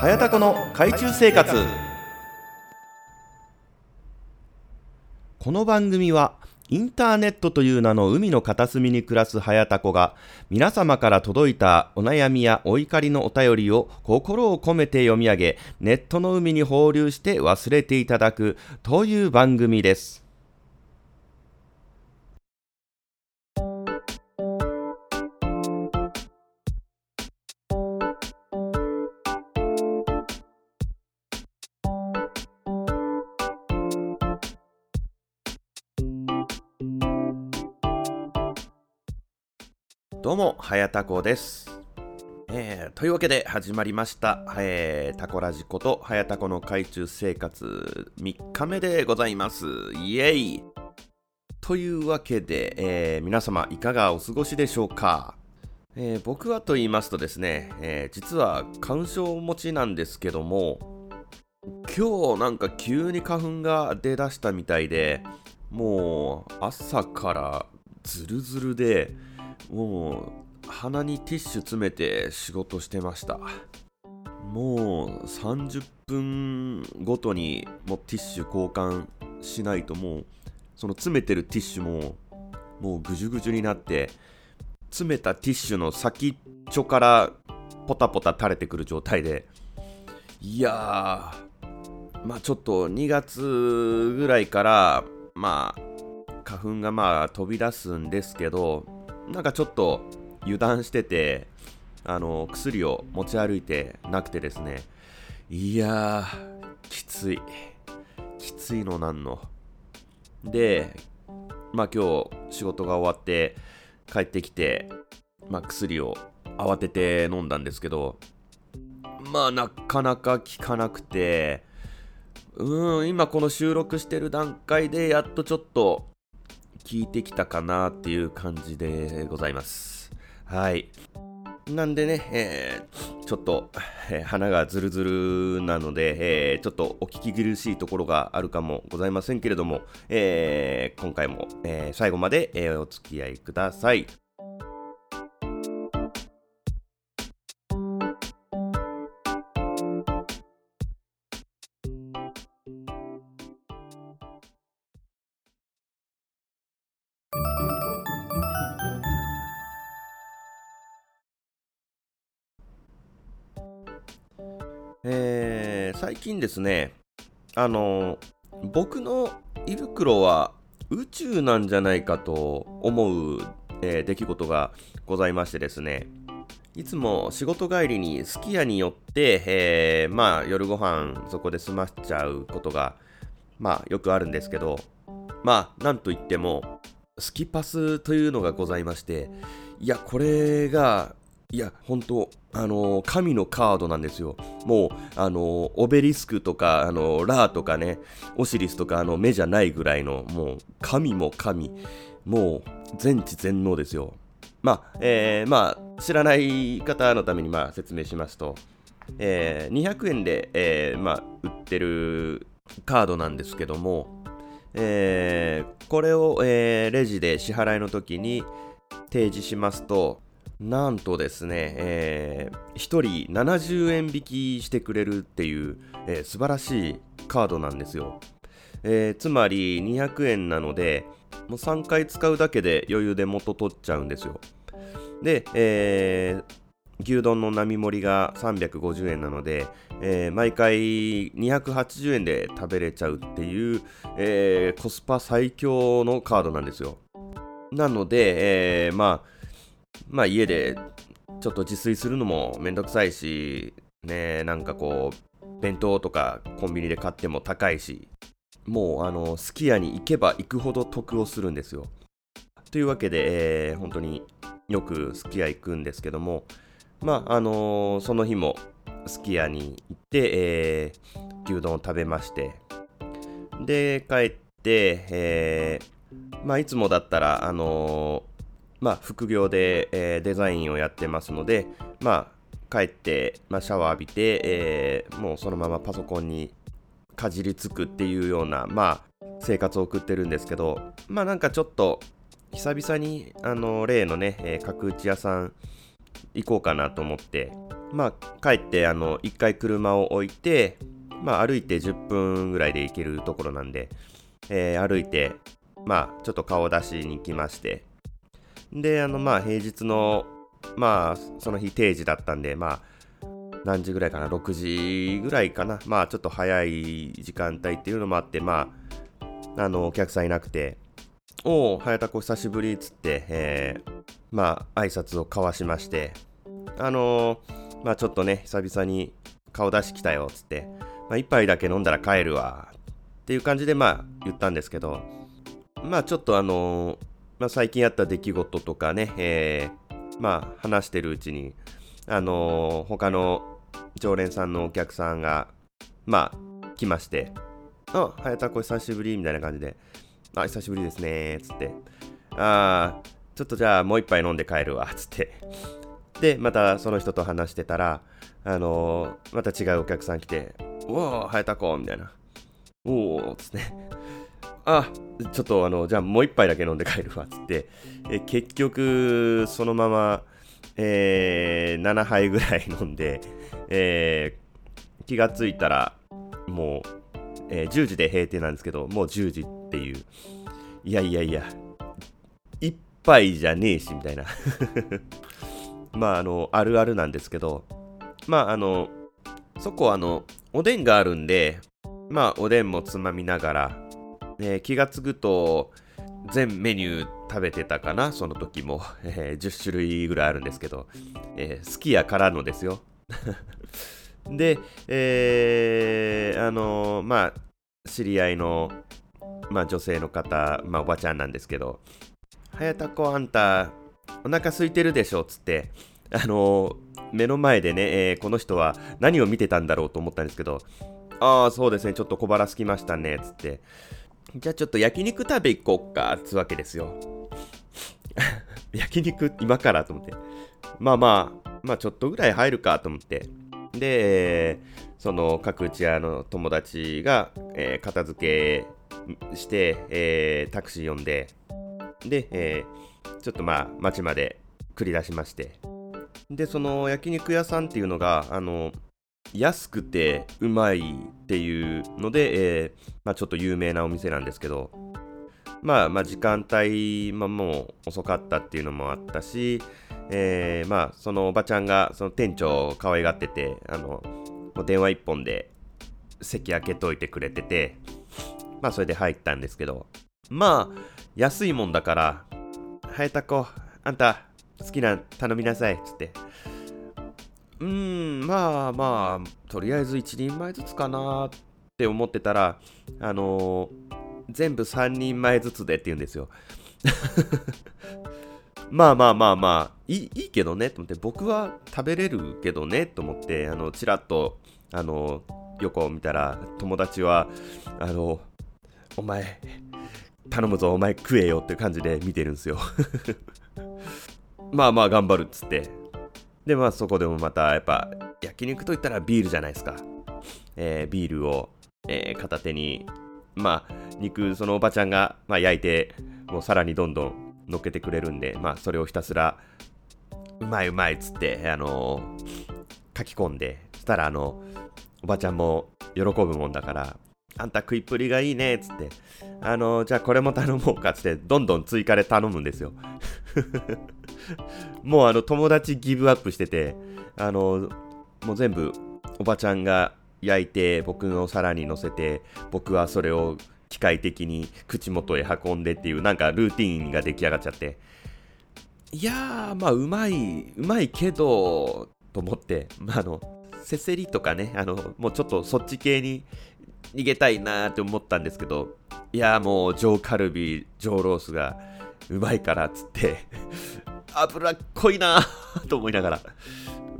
早田この海中生活この番組はインターネットという名の海の片隅に暮らす早田子が皆様から届いたお悩みやお怒りのお便りを心を込めて読み上げネットの海に放流して忘れていただくという番組です。どうも、はやたこです。えーというわけで始まりました、えー、タコラジことはやたこの海中生活3日目でございます。イエイというわけで、えー皆様いかがお過ごしでしょうか、えー僕はと言いますとですね、えー実は花粉症持ちなんですけども、今日なんか急に花粉が出だしたみたいで、もう朝からズルズルで、もう鼻にティッシュ詰めて仕事してました。もう30分ごとにもうティッシュ交換しないともうその詰めてるティッシュももうぐじゅぐじゅになって詰めたティッシュの先っちょからポタポタ垂れてくる状態で。いやーまあちょっと2月ぐらいからまあ花粉がまあ飛び出すんですけどなんかちょっと油断しててあの薬を持ち歩いてなくてですね。いやーきつい。きついのなんの。でまあ今日仕事が終わって帰ってきてまあ薬を慌てて飲んだんですけどまあなかなか効かなくてうん今この収録してる段階でやっとちょっと聞いてきたかなっていう感じでございます。はい。なんでね、えーちょっと、えー鼻がズルズルなので、えーちょっとお聞き苦しいところがあるかもございませんけれども、えー今回も、えー最後まで、えーお付き合いください。えー最近ですね、あの僕の胃袋は宇宙なんじゃないかと思う、えー出来事がございましてですね、いつも仕事帰りにすき家に寄って、えーまあ夜ご飯そこで済ましちゃうことが、まあよくあるんですけど、まあなんといっても、スキパスというのがございまして、いや、これが、いや、本当あの神のカードなんですよ。もう、あのオベリスクとか、あのラーとかね、オシリスとか、あの、目じゃないぐらいの、もう、神も神、もう、全知全能ですよ。まあ、えーまあ、知らない方のために、まあ、説明しますと、えー200円で、えーまあ、売ってるカードなんですけども、えーこれを、えーレジで支払いの時に提示しますと、なんとですね、え1人70円引きしてくれるっていう、えー素晴らしいカードなんですよ。えーつまり200円なので、もう3回使うだけで余裕で元取っちゃうんですよ。で、えー牛丼の並盛りが350円なので、えー毎回280円で食べれちゃうっていう、えーコスパ最強のカードなんですよ。なので、えーまあ、まあ家でちょっと自炊するのもめんどくさいし、ね、なんかこう、弁当とかコンビニで買っても高いし、もうあの、すき家に行けば行くほど得をするんですよ。というわけで、えー本当によくすき家行くんですけども、まあ、あのーその日もすき家に行って、えー牛丼を食べまして、で、帰って、えーまあ、いつもだったら、あのまあ、副業で、えーデザインをやってますので、まあ、帰って、まあ、シャワー浴びて、えーもうそのままパソコンにかじりつくっていうような、まあ、生活を送ってるんですけど、まあなんかちょっと、久々に、あの、例のね、えー角打ち屋さん行こうかなと思って、まあ、帰って、あの、一回車を置いて、まあ、歩いて10分ぐらいで行けるところなんで、えー、歩いて、まあ、ちょっと顔出しに来まして、で、あの、まあ、平日の、まあ、その日定時だったんで、まあ、何時ぐらいかな、6時ぐらいかな、まあ、ちょっと早い時間帯っていうのもあって、まあ、あの、お客さんいなくて、おお、早田子久しぶりっつって、えー、まあ、挨拶を交わしまして、あのー、まあ、ちょっとね、久々に顔出し来たよっつって、まあ、一杯だけ飲んだら帰るわっていう感じで、まあ、言ったんですけど、まあ、ちょっとあのー、まあ、最近あった出来事とかね、えー、まあ、話してるうちに、あのー、他の常連さんのお客さんが、まあ、来まして、あ、早田子久しぶりみたいな感じで、あ、久しぶりですねつって、あー、ちょっとじゃあもう一杯飲んで帰るわ、つって。で、またその人と話してたら、あのー、また違うお客さん来て、おお、早田子みたいな。おお、つって。あ、ちょっとあの、じゃあもう一杯だけ飲んで帰るわっ、つって。え結局、そのまま、えー、7杯ぐらい飲んで、えー、気がついたら、もう、えー、10時で閉店なんですけど、もう10時っていう。いやいやいや、一杯じゃねえし、みたいな。まあ、あの、あるあるなんですけど、まあ、あの、そこあの、おでんがあるんで、まあ、おでんもつまみながら、えー、気がつくと、全メニュー食べてたかな、その時も。えー、10種類ぐらいあるんですけど、えー、好きやからのですよ。で、えー、あのー、まあ、知り合いの、まあ、女性の方、まあ、おばちゃんなんですけど、早田子あんた、お腹空いてるでしょ、っつって、あのー、目の前でね、えー、この人は何を見てたんだろうと思ったんですけど、ああ、そうですね、ちょっと小腹すきましたね、っつって、じゃあちょっと焼肉食べ行こっか、つうわけですよ。焼肉今からと思って。まあまあ、まあちょっとぐらい入るかと思って。で、その各打ち屋の友達が、えー、片付けして、えー、タクシー呼んで、で、えー、ちょっとまあ街まで繰り出しまして。で、その焼肉屋さんっていうのが、あの、安くてうまいっていうので、えー、まあ、ちょっと有名なお店なんですけど、まあ、まあ時間帯、まあ、もう遅かったっていうのもあったし、えー、まあそのおばちゃんがその店長を可愛がっててあの電話一本で席開けといてくれててまあそれで入ったんですけどまあ安いもんだから「はやたこあんた好きな頼みなさい」っつってうんまあまあとりあえず1人前ずつかなって思ってたらあのー、全部3人前ずつでって言うんですよ まあまあまあまあ、いいいいけどねと思って、僕は食べれるけどねと思って、あの、ちらっと、あの、横を見たら、友達は、あの、お前、頼むぞ、お前食えよって感じで見てるんですよ まあまあ頑張るっつって。で、まあそこでもまた、やっぱ、焼肉といったらビールじゃないですか。えー、ビールを、えー、片手に、まあ、肉、そのおばちゃんが、まあ、焼いて、もうさらにどんどん乗っけてくれるんで、まあ、それをひたすら、うまいうまいっつって、あのー、書き込んで、そしたら、あの、おばちゃんも喜ぶもんだから、あんた食いっぷりがいいねっつって、あの、じゃあこれも頼もうかっつって、どんどん追加で頼むんですよ。もうあの友達ギブアップしてて、あの、もう全部おばちゃんが焼いて僕の皿に乗せて僕はそれを機械的に口元へ運んでっていうなんかルーティンが出来上がっちゃっていやーまあうまいうまいけどと思ってまああのせせりとかねあのもうちょっとそっち系に逃げたいなーって思ったんですけどいやもう上カルビ上ロースがうまいからっつって 脂っこいなーと思いながら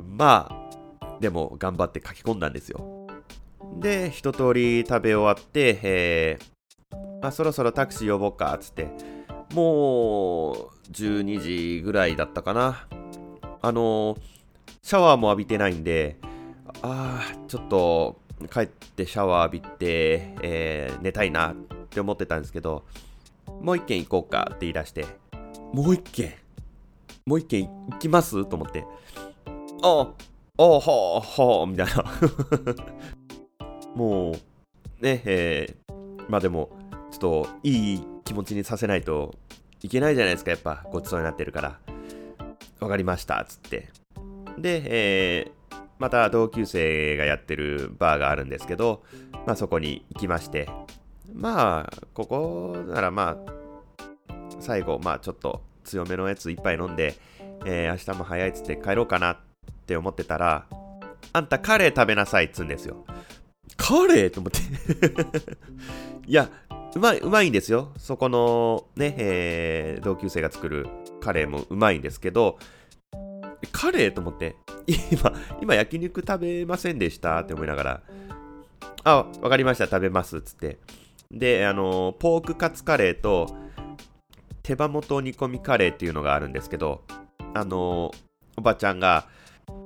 まあでも頑張って書き込んだんですよで一通り食べ終わって、えー、まあ、そろそろタクシー呼ぼうかっ、つって。もう、12時ぐらいだったかな。あのシャワーも浴びてないんで、ああ、ちょっと帰ってシャワー浴びて、えー、寝たいなって思ってたんですけど、もう一軒行こうかって言い出して、もう一軒？もう一軒行きます？と思って、ああ、おーほーほーみたいな。もう、ね、えー、まあでも、ちょっといい気持ちにさせないといけないじゃないですか、やっぱごちそうになってるから。わかりました、つって。で、えー、また同級生がやってるバーがあるんですけど、まあそこに行きまして、まあ、ここならまあ、最後、まあちょっと強めのやつ一杯飲んで、えー、明日も早いっつって帰ろうかなって思ってたら、あんたカレー食べなさいっつうんですよ。カレーと思って いや、うまい、うまいんですよ。そこのね、えー、同級生が作るカレーもうまいんですけど、カレーと思って、今、今焼肉食べませんでした？って思いながら、あ、わかりました、食べますっつって。で、あの、ポークカツカレーと、手羽元煮込みカレーっていうのがあるんですけど、あの、おばちゃんが、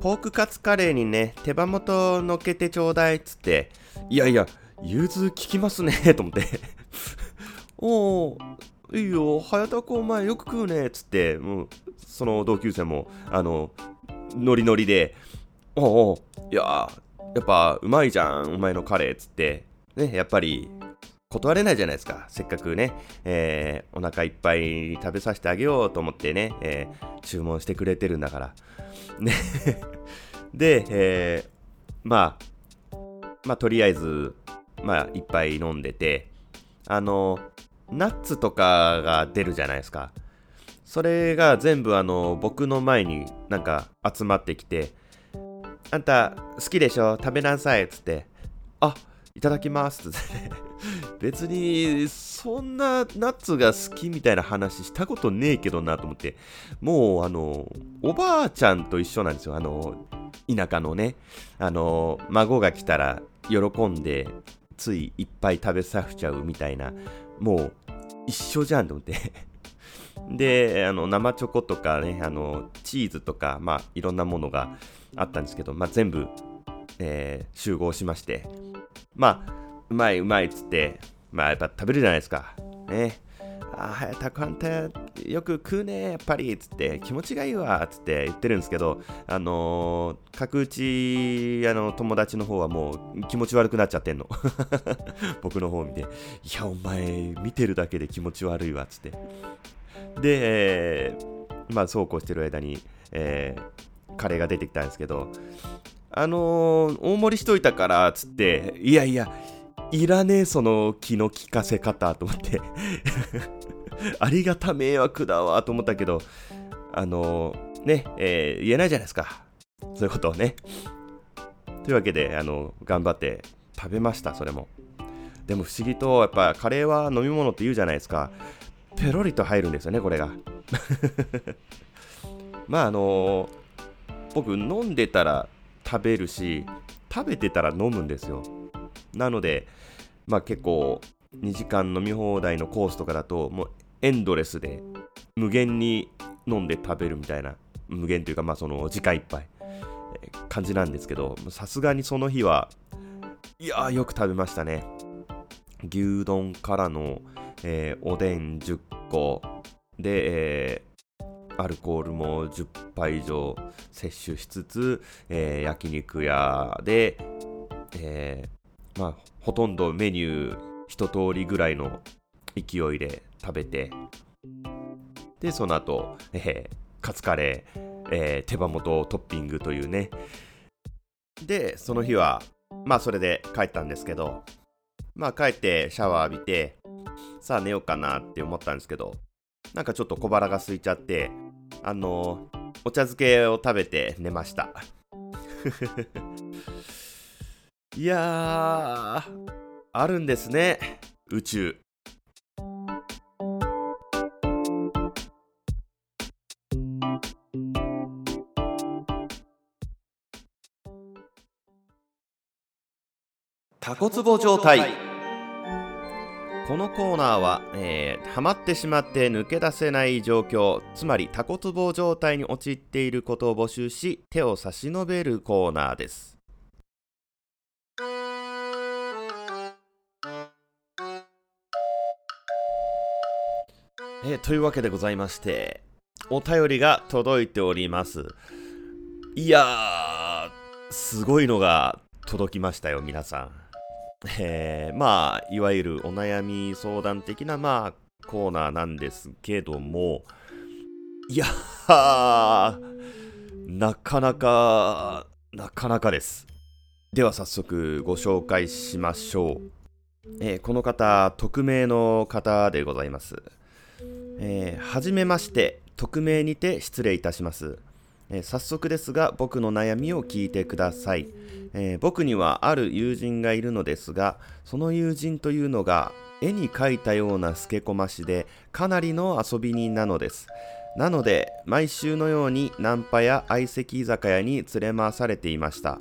ポークカツカレーにね、手羽元のっけてちょうだいっつって、いやいや、融通効きますね と思って。おお、いいよ、早田君お前よく食うねっつって、もう、その同級生も、あの、ノリノリで、おお、いややっぱうまいじゃん、お前のカレーっつって、ね、やっぱり断れないじゃないですか。せっかくね、えー、お腹いっぱい食べさせてあげようと思ってね、えー、注文してくれてるんだから。ね で、えー、まあ、まあ、とりあえず、まあ、いっぱい飲んでて、あの、ナッツとかが出るじゃないですか。それが全部あの、僕の前になんか集まってきて、あんた好きでしょ？食べなさい。っつって、あ、いただきます。っつって。別にそんなナッツが好きみたいな話したことねえけどなと思って。もうあのおばあちゃんと一緒なんですよ。あの田舎のね。あの孫が来たら喜んでついいっぱい食べさせちゃうみたいな。もう一緒じゃんと思って。であの生チョコとかねあのチーズとかまあいろんなものがあったんですけど、まあ、全部、えー、集合しましてまあ、うまいうまいっつって、まあやっぱ食べるじゃないですか。ね。ああ、早田君あんたよく食うね、やっぱりっつって気持ちがいいわっつって言ってるんですけど、あのー、角打ちあの友達の方はもう気持ち悪くなっちゃってんの。僕の方を見て、いや、お前見てるだけで気持ち悪いわっつって。で、えー、まあそうこうしてる間に、えー、カレーが出てきたんですけど、あのー、大盛りしといたからっ、つって、いやいや、いらねえ、その気の利かせ方、と思って ありがた迷惑だわ、と思ったけど、あのー、ね、えー、言えないじゃないですか。そういうことをね。というわけで、あの、頑張って食べました、それも。でも不思議と、やっぱカレーは飲み物って言うじゃないですか。ペロリと入るんですよね、これが。まああの、僕飲んでたら食べるし食べてたら飲むんですよなのでまあ結構2時間飲み放題のコースとかだともうエンドレスで無限に飲んで食べるみたいな無限というかまあその時間いっぱい感じなんですけどさすがにその日はいやーよく食べましたね牛丼からの、えー、おでん10個で、えアルコールも10杯以上摂取しつつ、えー、焼肉屋。で、えー、まあ、ほとんどメニュー一通りぐらいの勢いで食べて、で、その後、えー、カツカレー、えー、手羽元トッピングというね。で、その日は、まあ、それで帰ったんですけど、まあ、帰ってシャワー浴びて、さあ寝ようかなって思ったんですけど、なんかちょっと小腹が空いちゃって、あのお茶漬けを食べて寝ました。いやー、あるんですね、宇宙。タコツボ状態。このコーナーは、えー、ハマってしまって抜け出せない状況つまりタコツボ状態に陥っていることを募集し手を差し伸べるコーナーですえー、というわけでございましてお便りが届いておりますいやすごいのが届きましたよ、皆さん。えー、まあ、いわゆるお悩み相談的な、まあ、コーナーなんですけども、いやなかなか、なかなかです。では早速ご紹介しましょう。えー、この方、匿名の方でございます。えー、はじめまして、匿名にて失礼いたします。えー、早速ですが、僕の悩みを聞いてください、えー、僕にはある友人がいるのですが、その友人というのが、絵に描いたような透けこましで、かなりの遊び人なのです。なので、毎週のようにナンパや相席居酒屋に連れ回されていました。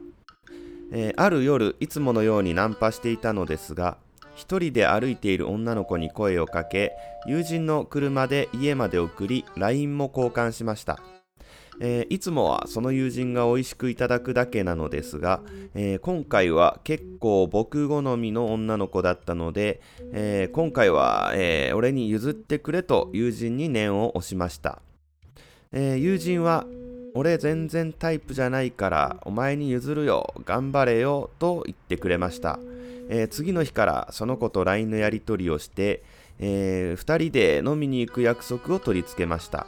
えー、ある夜、いつものようにナンパしていたのですが、一人で歩いている女の子に声をかけ、友人の車で家まで送り、LINE も交換しました。えー、いつもはその友人が美味しくいただくだけなのですが、えー、今回は結構僕好みの女の子だったので、えー、今回は、え俺に譲ってくれと友人に念を押しました。え友人は、俺全然タイプじゃないからお前に譲るよ、頑張れよと言ってくれました。え、次の日からその子と LINE のやり取りをして、え、2人で飲みに行く約束を取り付けました。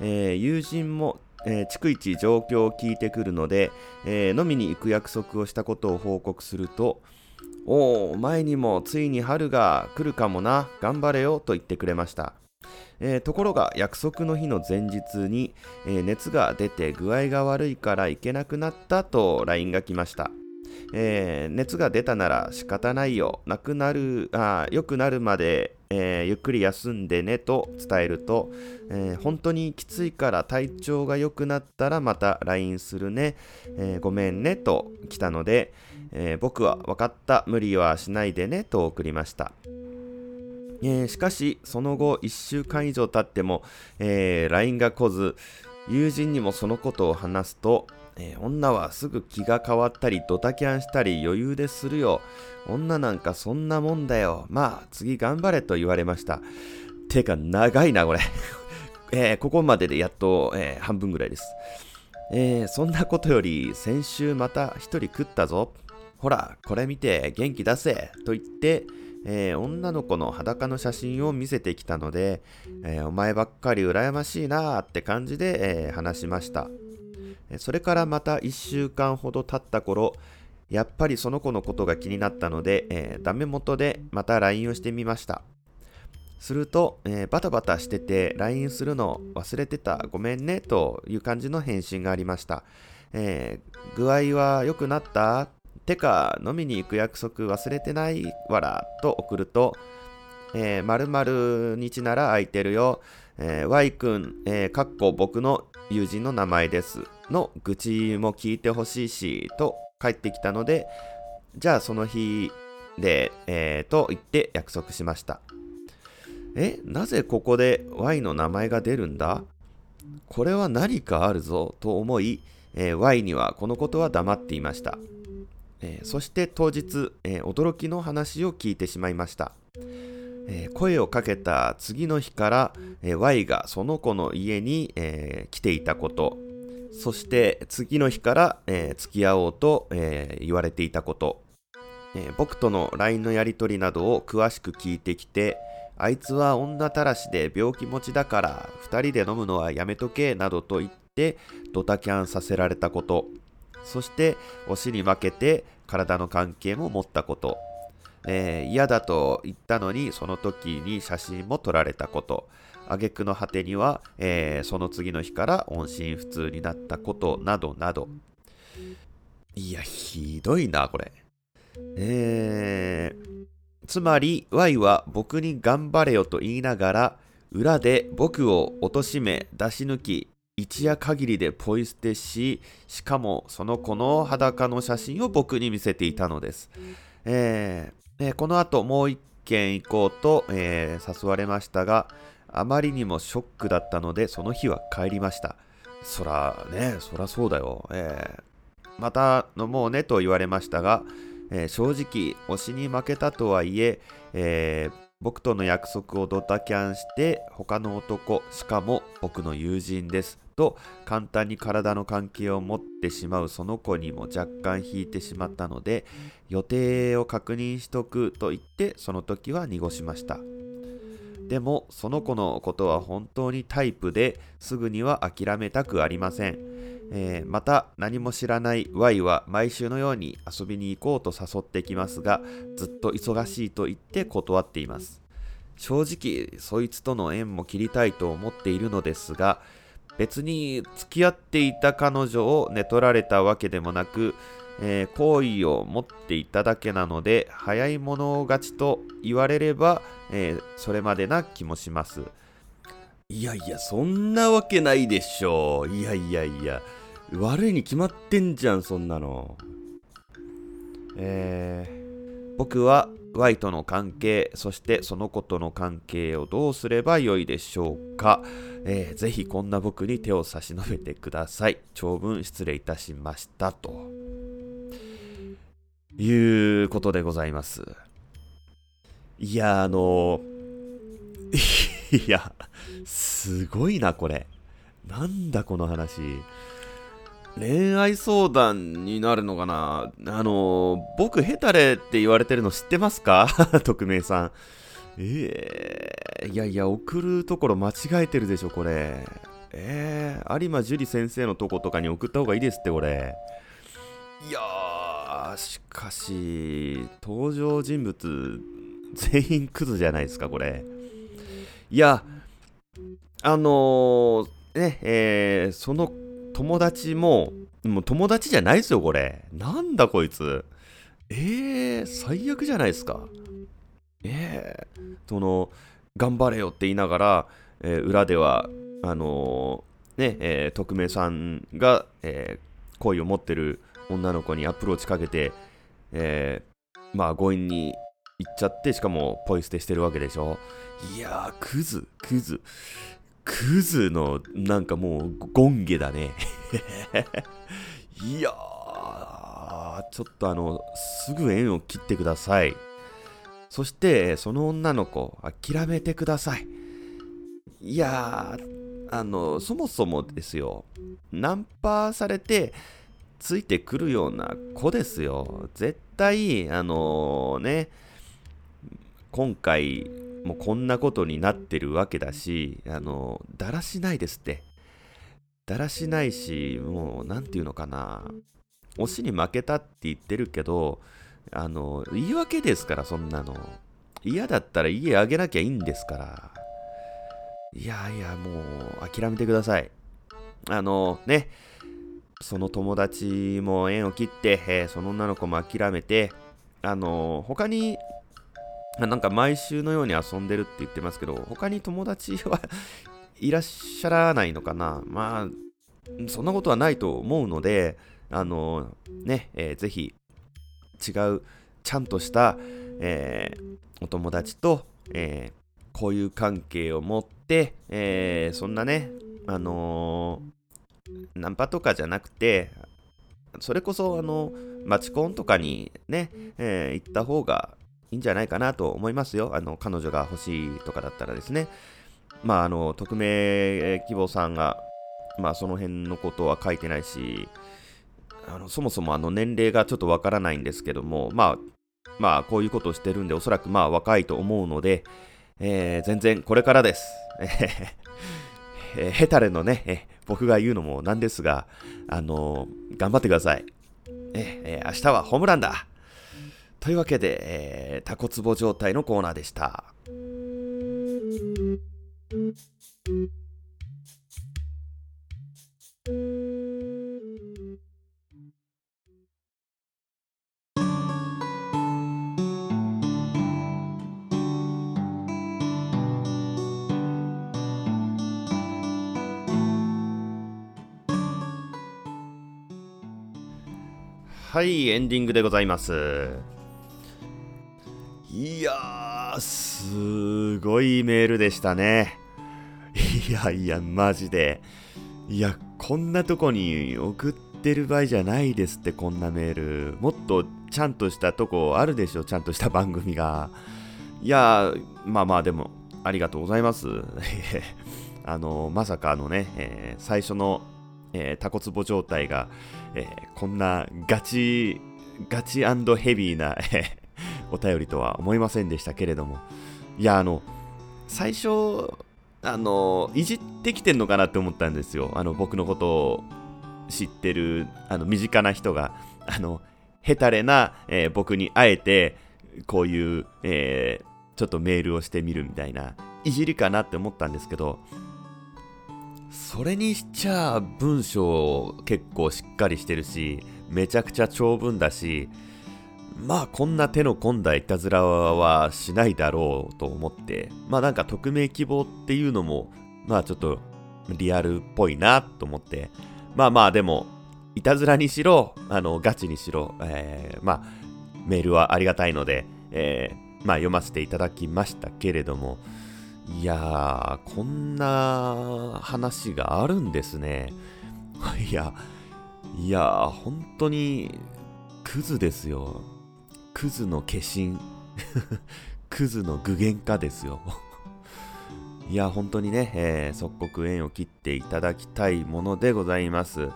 えー、友人も、え逐一状況を聞いてくるので、え飲みに行く約束をしたことを報告すると、おお、前にもついに春が来るかもな、頑張れよと言ってくれました。えー、ところが約束の日の前日に、えー、熱が出て具合が悪いから行けなくなったと LINE が来ました。えー、熱が出たなら仕方ないよ、なくなる、あ良くなるまで、えー、ゆっくり休んでねと伝えると、えー、本当にきついから体調が良くなったらまた LINE するね、えごめんねと来たので、え僕は分かった、無理はしないでねと送りました。えしかし、その後1週間以上経っても、え LINE が来ず、友人にもそのことを話すと、え、女はすぐ気が変わったりドタキャンしたり余裕でするよ。女なんかそんなもんだよ。まあ次頑張れと言われました。てか長いなこれ えー、ここまででやっと、えー、半分ぐらいです。えー、そんなことより先週また一人食ったぞ。ほら、これ見て元気出せと言って、えー、女の子の裸の写真を見せてきたので、えー、お前ばっかり羨ましいなーって感じで、えー、話しました。それからまた1週間ほど経った頃、やっぱりその子のことが気になったので、えー、ダメ元でまた LINE をしてみました。すると、えー、バタバタしてて LINE するの忘れてた、ごめんねという感じの返信がありました。えー、具合は良くなった？てか、飲みに行く約束忘れてないわらと送ると、えー、〇〇日なら空いてるよ。えー、Y 君、えー、かっこ僕の友人の名前ですの愚痴も聞いてほしいしと帰ってきたのでじゃあその日で、えー、と言って約束しました。えなぜここで Y の名前が出るんだ？これは何かあるぞと思い、えー、Y にはこのことは黙っていました、えー、そして当日、えー、驚きの話を聞いてしまいました。えー、声をかけた次の日から、え、Y がその子の家に、え、来ていたこと、そして次の日から、え付き合おうと、え言われていたこと、え僕との LINE のやり取りなどを詳しく聞いてきて、あいつは女たらしで病気持ちだから2人で飲むのはやめとけなどと言ってドタキャンさせられたこと。そして推しに負けて体の関係も持ったこと。えー、嫌だと言ったのにその時に写真も撮られたこと。挙句の果てには、えー、その次の日から音信不通になったことなどなど。いやひどいなこれ。えー、つまり Y は僕に頑張れよと言いながら裏で僕を貶め出し抜き一夜限りでポイ捨てししかもその子の裸の写真を僕に見せていたのです、えーえー、この後もう一軒行こうと、えー、誘われましたが、あまりにもショックだったので、その日は帰りました。そらね、そらそうだよ。えー、また飲もうねと言われましたが、えー、正直、推しに負けたとはいええー、僕との約束をドタキャンして、他の男、しかも僕の友人です。と簡単に体の関係を持ってしまうその子にも若干引いてしまったので予定を確認しとくと言ってその時は濁しましたでもその子のことは本当にタイプですぐには諦めたくありません、えー、また何も知らない Y は毎週のように遊びに行こうと誘ってきますがずっと忙しいと言って断っています。正直そいつとの縁も切りたいと思っているのですが別に付き合っていた彼女を寝取られたわけでもなく、えー、好意を持っていただけなので早い者勝ちと言われれば、えー、それまでな気もします。いやいやそんなわけないでしょいやいやいや。悪いに決まってんじゃんそんなの。えー、僕は Y との関係、そしてその子との関係をどうすればよいでしょうか、えー、ぜひこんな僕に手を差し伸べてください。長文失礼いたしました。ということでございます。いや、あの、いや、すごいな、これ。なんだ、この話。恋愛相談になるのかなあの、僕ヘタレって言われてるの知ってますか？匿名さん。ええー、いやいや、送るところ間違えてるでしょ、これ。えー、有馬樹里先生のとことかに送った方がいいですって、これ。いやー、しかし、登場人物、全員クズじゃないですか、これ。いや、あのー、ね、えー、その友達も、もう友達じゃないですよ、これ。なんだこいつ。えー、最悪じゃないですか。えー、その、頑張れよって言いながら、えー、裏では、あのー、ね、えー、匿名さんが、えー、恋を持ってる女の子にアプローチかけて、えー、まあ強引に行っちゃって、しかもポイ捨てしてるわけでしょ？いやー、クズ、クズ。クズの、なんかもう、ゴンゲだね。いやー、ちょっとあの、すぐ縁を切ってください。そして、その女の子、諦めてください。いやー、あの、そもそもですよ、ナンパされて、ついてくるような子ですよ。絶対、あのー、ね、今回、もうこんなことになってるわけだし、あの、だらしないですって。だらしないし、もう、なんていうのかな。推しに負けたって言ってるけど、あの、言い訳ですから、そんなの。嫌だったら家あげなきゃいいんですから。いやいや、もう、諦めてください。あの、ね、その友達も縁を切って、えー、その女の子も諦めて、あの、他になんか毎週のように遊んでるって言ってますけど、他に友達はいらっしゃらないのかな。まあ、そんなことはないと思うので、あの、ね、えー、ぜひ、違う、ちゃんとした、えー、お友達と、えー、こういう関係を持って、えー、そんなね、あのナンパとかじゃなくて、それこそ、あの、マチコンとかにね、えー、行った方がいいんじゃないかなと思いますよ。あの、彼女が欲しいとかだったらですね。まあ、あの、匿名希望さんが、まあ、その辺のことは書いてないし、あのそもそもあの年齢がちょっとわからないんですけども、まあ、まあ、こういうことをしてるんで、おそらくまあ若いと思うので、えー、全然これからです。えー、ヘタレのね、僕が言うのもなんですが、あのー、頑張ってください。えー、明日はホームランだ。というわけで、えー、タコツボ状態のコーナーでした。はい、エンディングでございます。いやー、すごいメールでしたね。いやいや、マジで。いや、こんなとこに送ってる場合じゃないですって、こんなメール。もっとちゃんとしたとこあるでしょ、ちゃんとした番組が。いやまあまあでも、ありがとうございます。あのまさかのね、えー、最初の、えー、タコツボ状態が、えー、こんなガチガチヘビーなお便りとは思いませんでしたけれども。いやあの最初あのいじってきてんのかなって思ったんですよ。あの僕のことを知ってるあの身近な人があのヘタレな、えー、僕にあえてこういう、えー、ちょっとメールをしてみるみたいないじりかなって思ったんですけどそれにしちゃ文章結構しっかりしてるしめちゃくちゃ長文だしまあこんな手の込んだいたずらはしないだろうと思ってまあなんか匿名希望っていうのもまあちょっとリアルっぽいなと思ってまあまあでもいたずらにしろあのガチにしろ、えー、まあメールはありがたいので、えー、まあ読ませていただきましたけれどもいやーこんな話があるんですね。いやいやー本当にクズですよ。クズの化身。クズの具現化ですよ。いや本当にね、えー、即刻縁を切っていただきたいものでございます。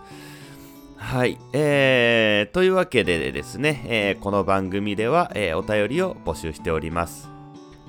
はい、えー、というわけでですね、えー、この番組では、えー、お便りを募集しております。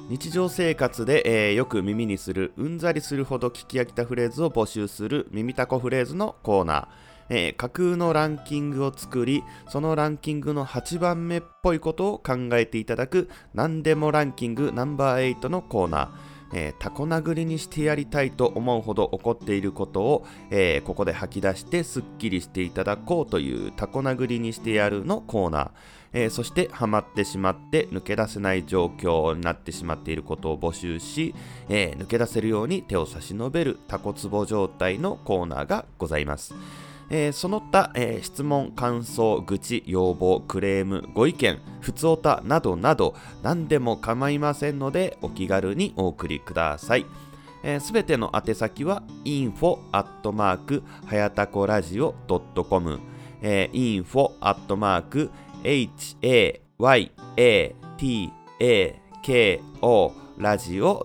日常生活で、えー、よく耳にするうんざりするほど聞き飽きたフレーズを募集する耳たこフレーズのコーナーえー、架空のランキングを作り、そのランキングの8番目っぽいことを考えていただく、何でもランキングナンバー8のコーナー。えー、タコ殴りにしてやりたいと思うほど怒っていることを、えー、ここで吐き出してすっきりしていただこうというタコ殴りにしてやるのコーナー。えー、そしてハマってしまって抜け出せない状況になってしまっていることを募集し、え抜け出せるように手を差し伸べるタコツボ状態のコーナーがございます。えー、その他、えー、質問、感想、愚痴、要望、クレーム、ご意見、ふつおたなどなど何でも構いませんのでお気軽にお送りください。す、えー、べ、ての宛先は info アットマークはやたこラジオ .com、えー、info アットマーク hayatako ラジオ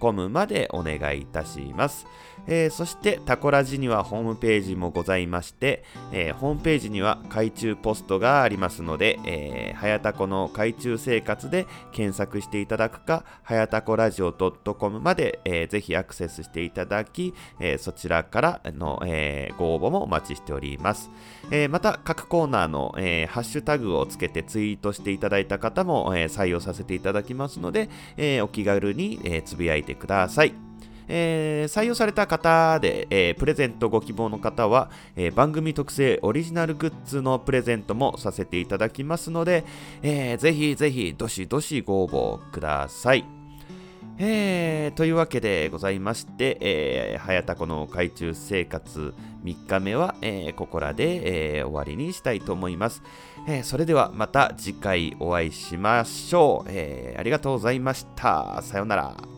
.com までお願いいたします。えー、そしてタコラジにはホームページもございまして、えー、ホームページには海中ポストがありますので、えー、はやたこの海中生活で検索していただくか、はやたこラジオ .com まで、えー、ぜひアクセスしていただき、えー、そちらからの、えー、ご応募もお待ちしております。えー、また、各コーナーの、えー、ハッシュタグをつけてツイートしていただいた方も、えー、採用させていただきますので、えー、お気軽に、えー、つぶやいてください。えー、採用された方で、えー、プレゼントご希望の方は、えー、番組特製オリジナルグッズのプレゼントもさせていただきますので、えー、ぜひぜひどしどしご応募ください。えー、というわけでございまして、えー、早田この海中生活3日目は、えー、ここらで、えー、終わりにしたいと思います、えー。それではまた次回お会いしましょう。えー、ありがとうございました。さようなら。